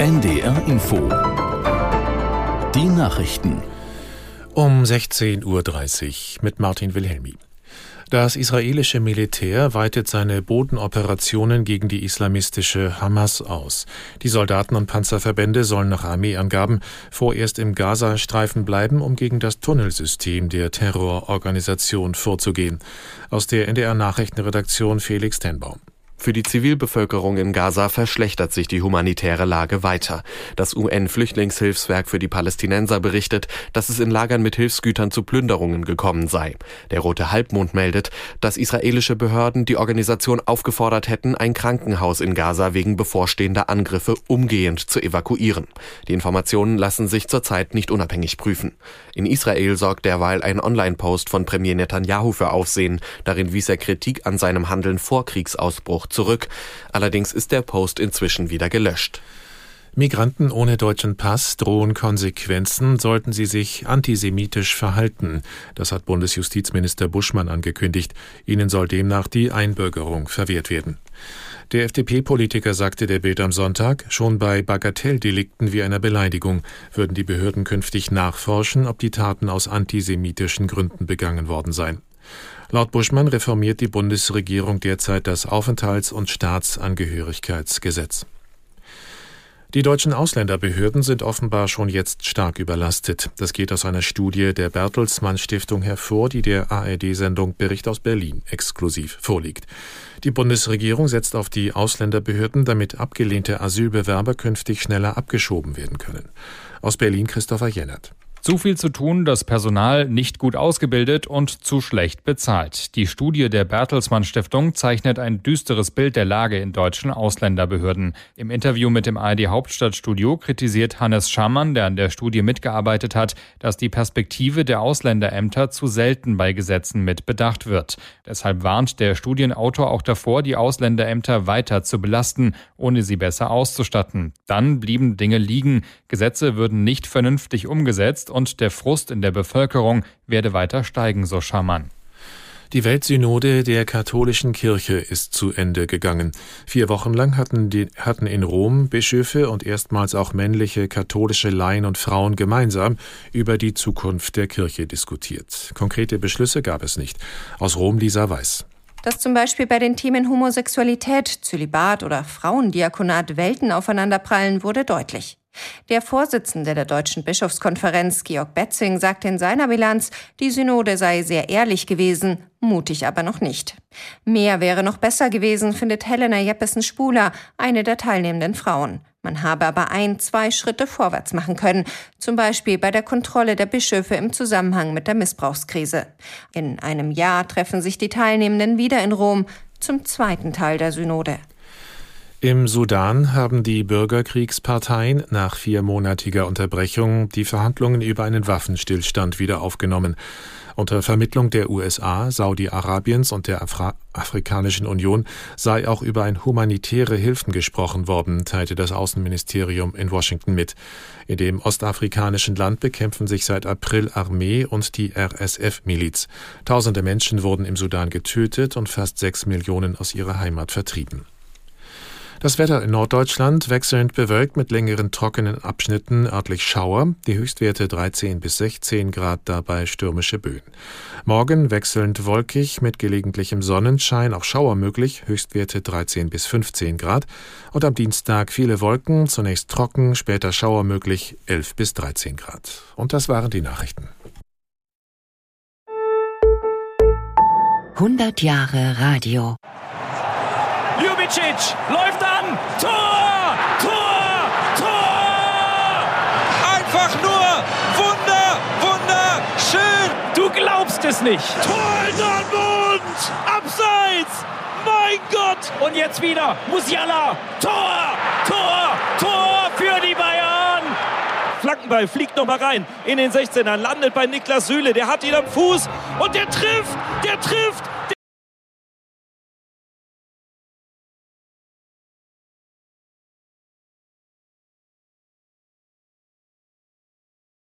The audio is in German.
NDR Info. Die Nachrichten. Um 16.30 Uhr mit Martin Wilhelmi. Das israelische Militär weitet seine Bodenoperationen gegen die islamistische Hamas aus. Die Soldaten und Panzerverbände sollen nach Armeeangaben vorerst im Gazastreifen bleiben, um gegen das Tunnelsystem der Terrororganisation vorzugehen. Aus der NDR Nachrichtenredaktion Felix Tenbaum. Für die Zivilbevölkerung in Gaza verschlechtert sich die humanitäre Lage weiter. Das UN-Flüchtlingshilfswerk für die Palästinenser berichtet, dass es in Lagern mit Hilfsgütern zu Plünderungen gekommen sei. Der Rote Halbmond meldet, dass israelische Behörden die Organisation aufgefordert hätten, ein Krankenhaus in Gaza wegen bevorstehender Angriffe umgehend zu evakuieren. Die Informationen lassen sich zurzeit nicht unabhängig prüfen. In Israel sorgt derweil ein Online-Post von Premier Netanyahu für Aufsehen. Darin wies er Kritik an seinem Handeln vor Kriegsausbruch zurück. Allerdings ist der Post inzwischen wieder gelöscht. Migranten ohne deutschen Pass drohen Konsequenzen, sollten sie sich antisemitisch verhalten. Das hat Bundesjustizminister Buschmann angekündigt. Ihnen soll demnach die Einbürgerung verwehrt werden. Der FDP-Politiker sagte der Bild am Sonntag, schon bei Bagatelldelikten wie einer Beleidigung würden die Behörden künftig nachforschen, ob die Taten aus antisemitischen Gründen begangen worden seien. Laut Buschmann reformiert die Bundesregierung derzeit das Aufenthalts- und Staatsangehörigkeitsgesetz. Die deutschen Ausländerbehörden sind offenbar schon jetzt stark überlastet. Das geht aus einer Studie der Bertelsmann Stiftung hervor, die der ARD-Sendung Bericht aus Berlin exklusiv vorliegt. Die Bundesregierung setzt auf die Ausländerbehörden, damit abgelehnte Asylbewerber künftig schneller abgeschoben werden können. Aus Berlin Christopher Jennert. Zu viel zu tun, das Personal nicht gut ausgebildet und zu schlecht bezahlt. Die Studie der Bertelsmann Stiftung zeichnet ein düsteres Bild der Lage in deutschen Ausländerbehörden. Im Interview mit dem ARD Hauptstadtstudio kritisiert Hannes Schamann, der an der Studie mitgearbeitet hat, dass die Perspektive der Ausländerämter zu selten bei Gesetzen mit bedacht wird. Deshalb warnt der Studienautor auch davor, die Ausländerämter weiter zu belasten, ohne sie besser auszustatten. Dann blieben Dinge liegen, Gesetze würden nicht vernünftig umgesetzt und der Frust in der Bevölkerung werde weiter steigen, so Schamann. Die Weltsynode der katholischen Kirche ist zu Ende gegangen. Vier Wochen lang hatten, die, hatten in Rom Bischöfe und erstmals auch männliche katholische Laien und Frauen gemeinsam über die Zukunft der Kirche diskutiert. Konkrete Beschlüsse gab es nicht. Aus Rom Lisa Weiß. Dass zum Beispiel bei den Themen Homosexualität, Zölibat oder Frauendiakonat Welten aufeinanderprallen, wurde deutlich. Der Vorsitzende der Deutschen Bischofskonferenz, Georg Betzing, sagte in seiner Bilanz, die Synode sei sehr ehrlich gewesen, mutig aber noch nicht. Mehr wäre noch besser gewesen, findet Helena Jeppesen-Spuler, eine der teilnehmenden Frauen. Man habe aber ein, zwei Schritte vorwärts machen können, zum Beispiel bei der Kontrolle der Bischöfe im Zusammenhang mit der Missbrauchskrise. In einem Jahr treffen sich die Teilnehmenden wieder in Rom zum zweiten Teil der Synode. Im Sudan haben die Bürgerkriegsparteien nach viermonatiger Unterbrechung die Verhandlungen über einen Waffenstillstand wieder aufgenommen. Unter Vermittlung der USA, Saudi-Arabiens und der Afra Afrikanischen Union sei auch über ein humanitäre Hilfen gesprochen worden, teilte das Außenministerium in Washington mit. In dem ostafrikanischen Land bekämpfen sich seit April Armee und die RSF-Miliz. Tausende Menschen wurden im Sudan getötet und fast sechs Millionen aus ihrer Heimat vertrieben. Das Wetter in Norddeutschland wechselnd bewölkt mit längeren trockenen Abschnitten, örtlich Schauer, die Höchstwerte 13 bis 16 Grad, dabei stürmische Böen. Morgen wechselnd wolkig mit gelegentlichem Sonnenschein, auch Schauer möglich, Höchstwerte 13 bis 15 Grad. Und am Dienstag viele Wolken, zunächst trocken, später Schauer möglich, 11 bis 13 Grad. Und das waren die Nachrichten. 100 Jahre Radio. Jubicic läuft an. Tor! Tor! Tor! Einfach nur Wunder, wunderschön. Du glaubst es nicht. Tor in Dortmund! Abseits! Mein Gott! Und jetzt wieder Musiala. Tor! Tor! Tor für die Bayern! Flankenball fliegt noch mal rein in den 16er, landet bei Niklas Süle. Der hat ihn am Fuß und der trifft! Der trifft!